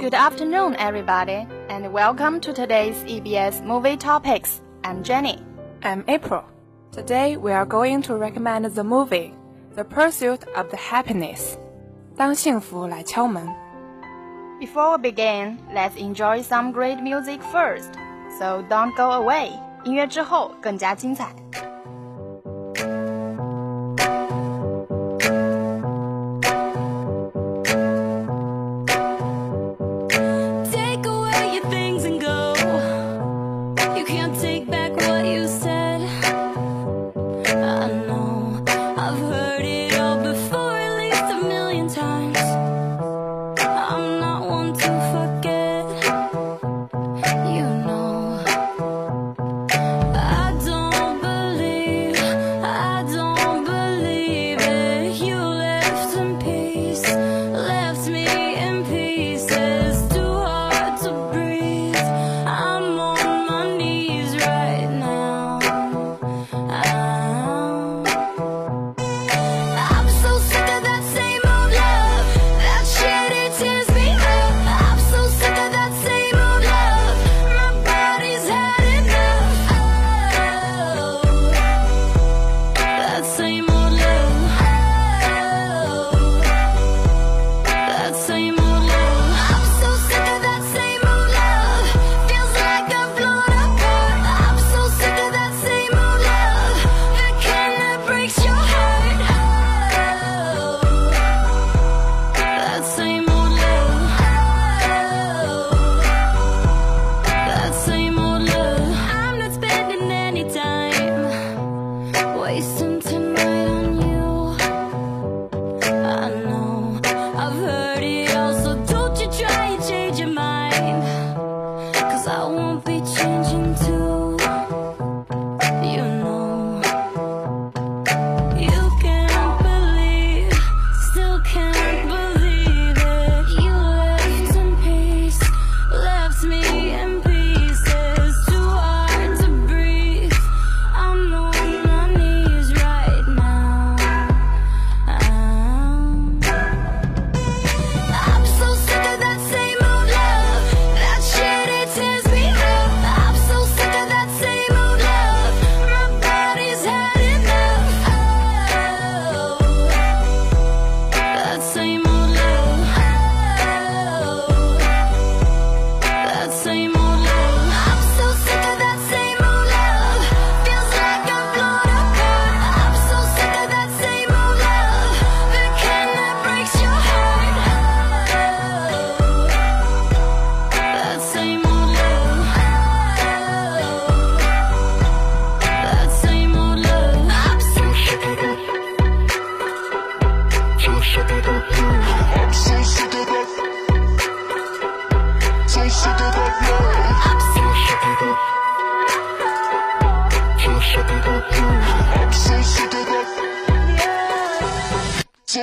Good afternoon, everybody, and welcome to today's EBS Movie Topics. I'm Jenny. I'm April. Today we are going to recommend the movie The Pursuit of the Happiness. 当幸福来敲门。 Before we begin, let's enjoy some great music first. So don't go away. 音乐之后更加精彩。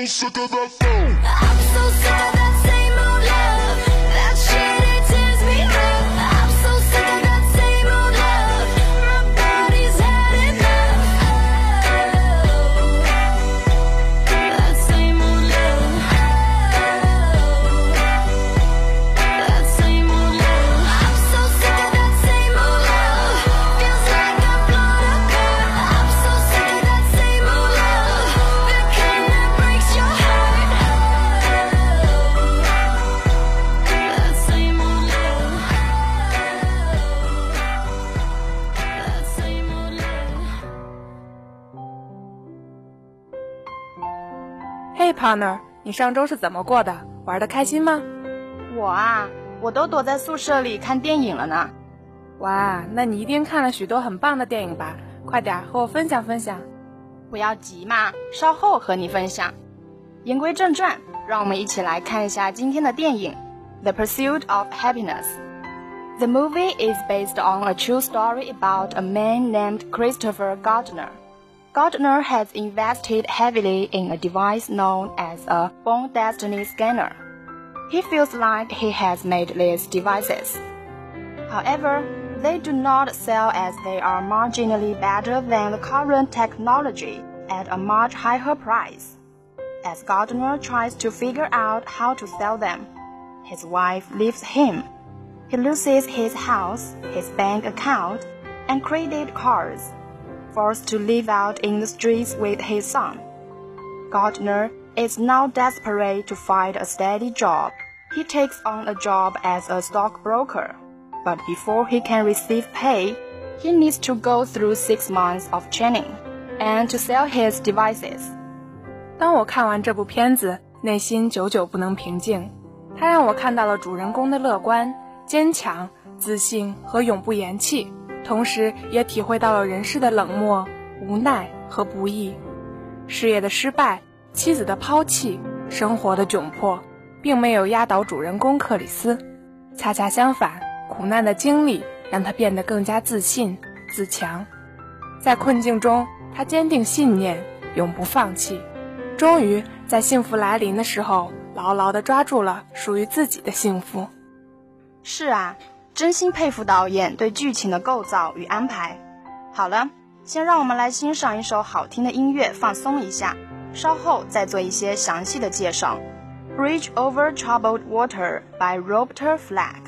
sou secada Hey partner，你上周是怎么过的？玩的开心吗？我啊，我都躲在宿舍里看电影了呢。哇，那你一定看了许多很棒的电影吧？快点和我分享分享。不要急嘛，稍后和你分享。言归正传，让我们一起来看一下今天的电影《The Pursuit of Happiness》。The movie is based on a true story about a man named Christopher Gardner. Gardner has invested heavily in a device known as a Born Destiny scanner. He feels like he has made these devices. However, they do not sell as they are marginally better than the current technology at a much higher price. As Gardner tries to figure out how to sell them, his wife leaves him. He loses his house, his bank account, and credit cards, forced to live out in the streets with his son. Gardner is now desperate to find a steady job. He takes on a job as a stockbroker, but before he can receive pay, he needs to go through six months of training and to sell his devices. 当我看完这部片子，内心久久不能平静。它让我看到了主人公的乐观、坚强、自信和永不言弃， 同时也体会到了人世的冷漠、无奈和不易，事业的失败、妻子的抛弃、生活的窘迫，并没有压倒主人公克里斯。恰恰相反，苦难的经历让他变得更加自信、自强。在困境中，他坚定信念，永不放弃。终于在幸福来临的时候，牢牢地抓住了属于自己的幸福。是啊，真心佩服导演对剧情的构造与安排。好了，先让我们来欣赏一首好听的音乐，放松一下，稍后再做一些详细的介绍。Bridge over Troubled Water by Robert Flack。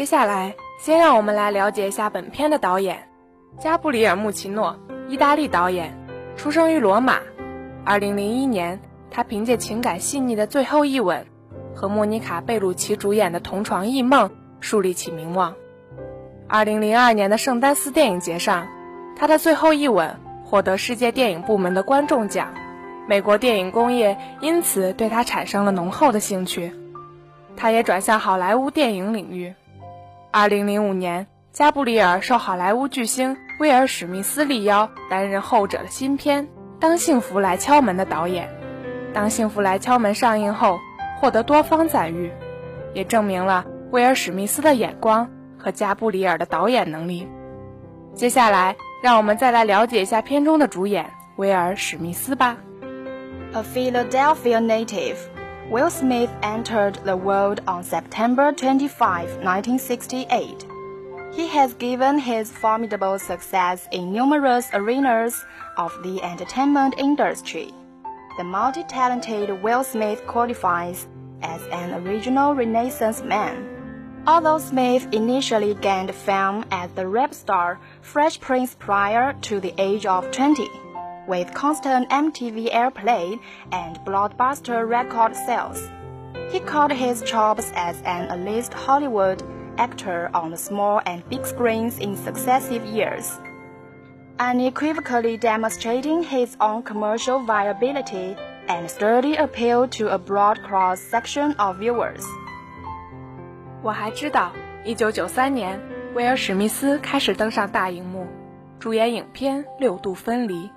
接下来，先让我们来了解一下本片的导演加布里尔·穆奇诺，意大利导演，出生于罗马。2001年，他凭借情感细腻的《最后一吻》和莫妮卡·贝鲁奇主演的《同床异梦》树立起名望。2002年的圣丹斯电影节上，他的《最后一吻》获得世界电影部门的观众奖，美国电影工业因此对他产生了浓厚的兴趣。他也转向好莱坞电影领域。2005年，加布里尔受好莱坞巨星威尔·史密斯力邀，担任后者的新片《当幸福来敲门》的导演。《当幸福来敲门》上映后，获得多方赞誉，也证明了威尔·史密斯的眼光和加布里尔的导演能力。接下来，让我们再来了解一下片中的主演威尔·史密斯吧。A Philadelphia native, Will Smith entered the world on September 25, 1968. He has given his formidable success in numerous arenas of the entertainment industry. The multi-talented Will Smith qualifies as an original Renaissance man. Although Smith initially gained fame as the rap star Fresh Prince prior to the age of 20, with constant MTV airplay and blockbuster record sales, he caught his chops as an A-list Hollywood actor on the small and big screens in successive years, unequivocally demonstrating his own commercial viability and sturdy appeal to a broad cross-section of viewers. 我还知道，一九九三年，威尔史密斯开始登上大荧幕，主演影片《六度分离》，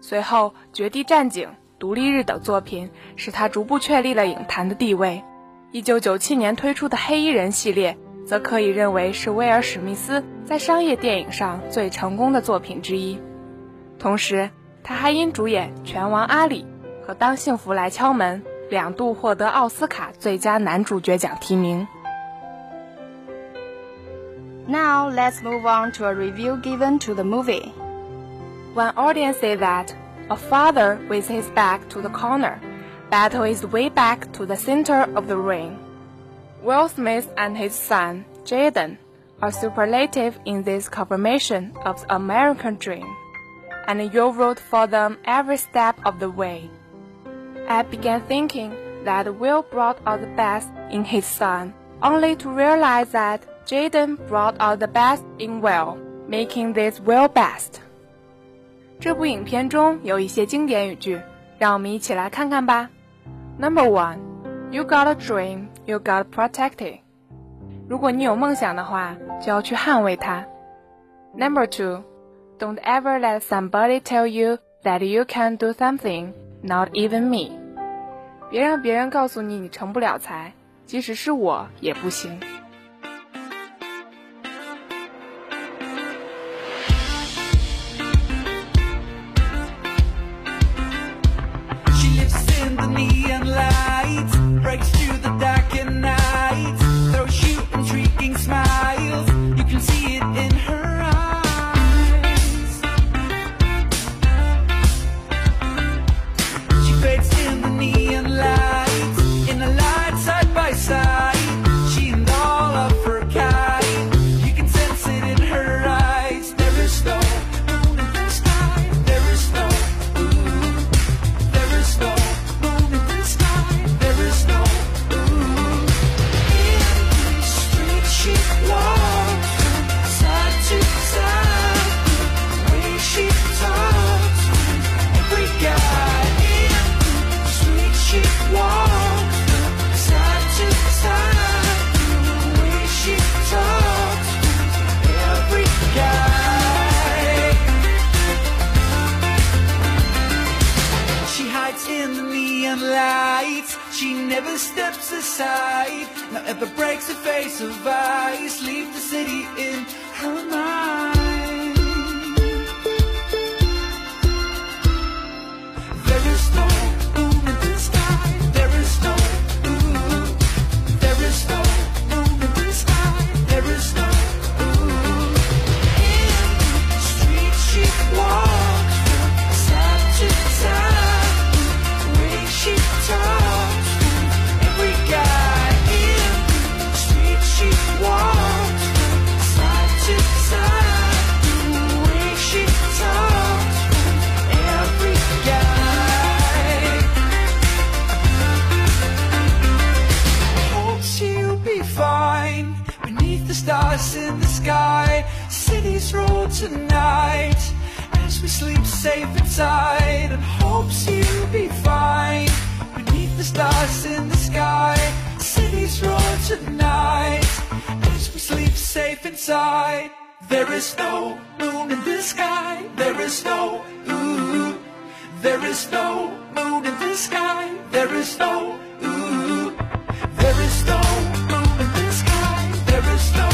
随后《绝地战警》《独立日》等作品使他逐步确立了影坛的地位。一九九七年推出的《黑衣人》系列。则可以认为是威尔·史密斯在商业电影上最成功的作品之一。同时，他还因主演《拳王阿里》和《当幸福来敲门》两度获得奥斯卡最佳男主角奖提名。Now let's move on to a review given to the movie. One audience said that a father with his back to the corner battle his way back to the center of the ring. Will Smith and his son, Jaden, are superlative in this confirmation of the American dream, and you wrote for them every step of the way. I began thinking that Will brought out the best in his son, only to realize that Jaden brought out the best in Will, making this Will best. 这部影片中有一些经典语句，让我们一起来看看吧。Number one, you got a dream you got protected. 如果你有梦想的话，就要去捍卫它。Number two, don't ever let somebody tell you that you can do something, not even me. 别让别人告诉你你成不了才，即使是我也不行。steps aside. Now at the breaks the face of ice, leave the city inside. There is no moon in the sky. There is no ooh. There is no moon in the sky. There is no ooh. There is no moon in the sky. There is no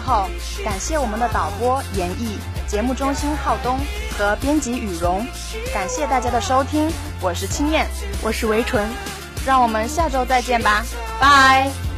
后，感谢我们的导播严毅、节目中心浩东和编辑雨荣，感谢大家的收听，我是青燕，我是维纯，让我们下周再见吧，拜。